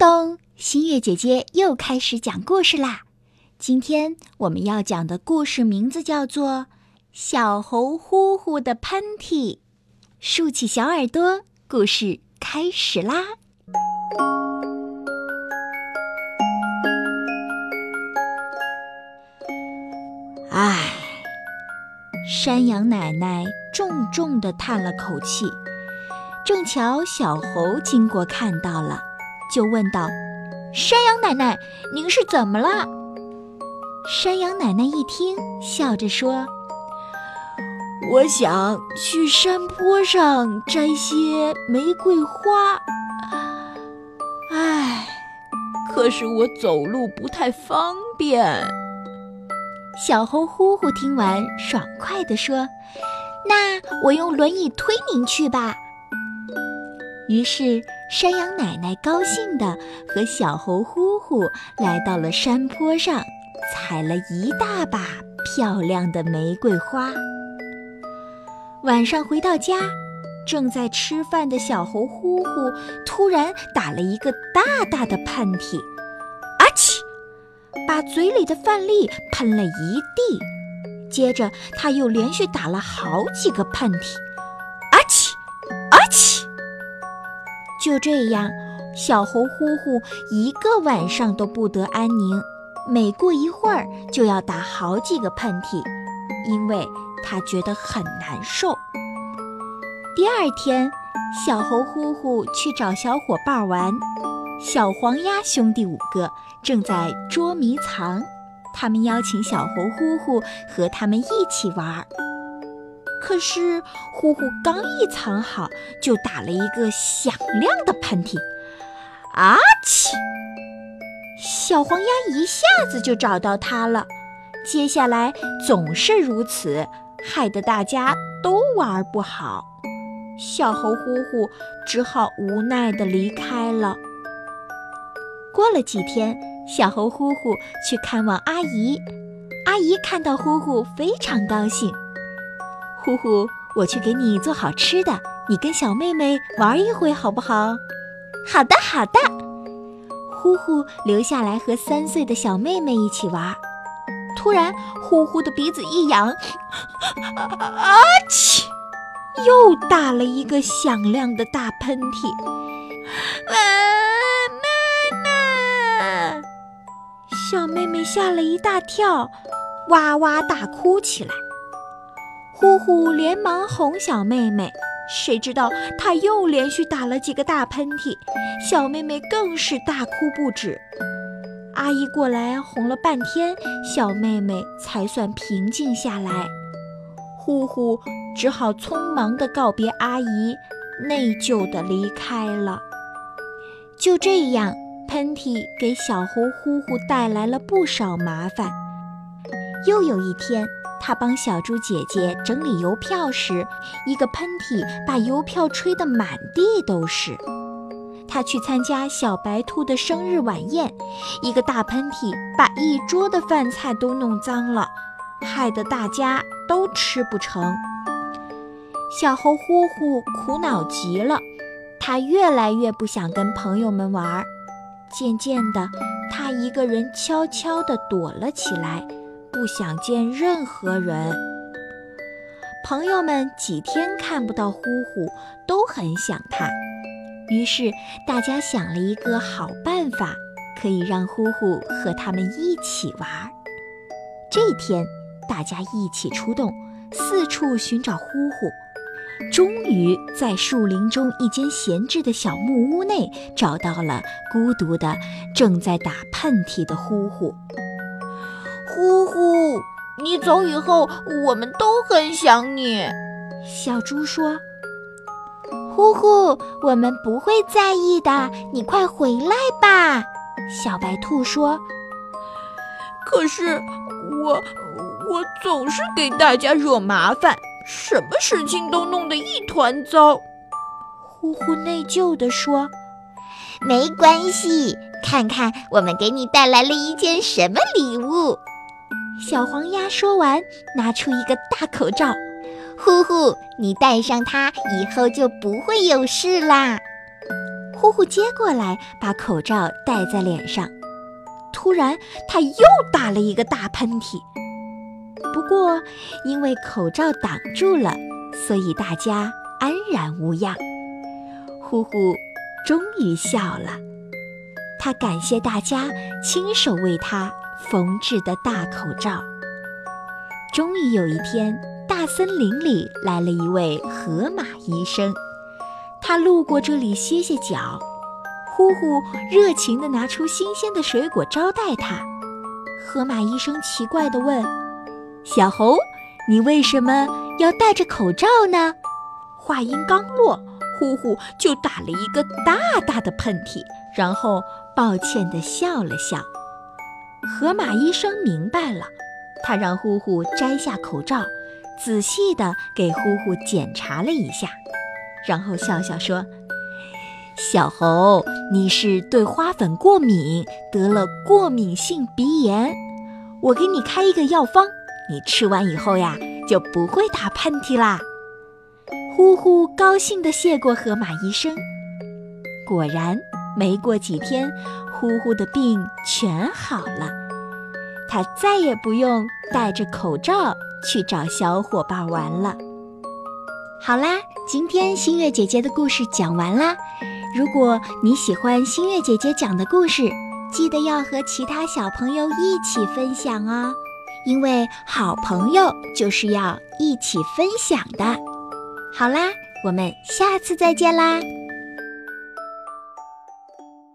咚，新月姐姐又开始讲故事啦！今天我们要讲的故事名字叫做《小猴呼呼的喷嚏》。竖起小耳朵，故事开始啦！唉，山羊奶奶重重的叹了口气。正巧小猴经过看到了，就问道：“山羊奶奶，您是怎么了？”山羊奶奶一听，笑着说：“我想去山坡上摘些玫瑰花，唉，可是我走路不太方便。”小猴呼呼听完，爽快地说：“那我用轮椅推您去吧。”于是，山羊奶奶高兴地和小猴呼呼来到了山坡上，采了一大把漂亮的玫瑰花。晚上回到家，正在吃饭的小猴呼呼突然打了一个大大的喷嚏，啊嚏！把嘴里的饭粒喷了一地。接着，他又连续打了好几个喷嚏，就这样，小猴呼呼一个晚上都不得安宁，每过一会儿就要打好几个喷嚏，因为他觉得很难受。第二天，小猴呼呼去找小伙伴玩，小黄鸭兄弟五个正在捉迷藏，他们邀请小猴呼呼和他们一起玩。可是，呼呼刚一藏好，就打了一个响亮的喷嚏，啊嚏！小黄鸭一下子就找到它了。接下来总是如此，害得大家都玩不好。小猴呼呼只好无奈地离开了。过了几天，小猴呼呼去看望阿姨，阿姨看到呼呼非常高兴。呼呼，我去给你做好吃的，你跟小妹妹玩一会好不好？好的，好的。呼呼留下来和三岁的小妹妹一起玩。突然，呼呼的鼻子一痒，啊嚏！又打了一个响亮的大喷嚏。妈妈！小妹妹吓了一大跳，哇哇大哭起来。呼呼连忙哄小妹妹，谁知道她又连续打了几个大喷嚏，小妹妹更是大哭不止。阿姨过来哄了半天，小妹妹才算平静下来。呼呼只好匆忙地告别阿姨，内疚地离开了。就这样，喷嚏给小猴呼呼带来了不少麻烦。又有一天。他帮小猪姐姐整理邮票时，一个喷嚏把邮票吹得满地都是。他去参加小白兔的生日晚宴，一个大喷嚏把一桌的饭菜都弄脏了，害得大家都吃不成。小猴呼呼苦恼极了，他越来越不想跟朋友们玩，渐渐的，他一个人悄悄地躲了起来。不想见任何人。朋友们几天看不到呼呼，都很想他。于是大家想了一个好办法，可以让呼呼和他们一起玩。这天，大家一起出动，四处寻找呼呼。终于在树林中一间闲置的小木屋内，找到了孤独的、正在打喷嚏的呼呼。呼呼，你走以后，我们都很想你。小猪说：“呼呼，我们不会在意的，你快回来吧。”小白兔说：“可是我，我总是给大家惹麻烦，什么事情都弄得一团糟。”呼呼内疚地说：“没关系，看看我们给你带来了一件什么礼物。”小黄鸭说完，拿出一个大口罩，呼呼，你戴上它以后就不会有事啦。呼呼接过来，把口罩戴在脸上。突然，他又打了一个大喷嚏。不过，因为口罩挡住了，所以大家安然无恙。呼呼终于笑了，他感谢大家亲手为他缝制的大口罩。终于有一天，大森林里来了一位河马医生，他路过这里歇歇脚。呼呼热情地拿出新鲜的水果招待他。河马医生奇怪地问：“小猴，你为什么要戴着口罩呢？”话音刚落，呼呼就打了一个大大的喷嚏，然后抱歉地笑了笑。河马医生明白了，他让呼呼摘下口罩，仔细地给呼呼检查了一下，然后笑笑说。小猴，你是对花粉过敏，得了过敏性鼻炎。我给你开一个药方，你吃完以后呀，就不会打喷嚏啦。呼呼高兴地谢过河马医生。果然，没过几天，呼呼的病全好了，他再也不用戴着口罩去找小伙伴玩了。好啦，今天星月姐姐的故事讲完啦。如果你喜欢星月姐姐讲的故事，记得要和其他小朋友一起分享哦，因为好朋友就是要一起分享的。好啦，我们下次再见啦。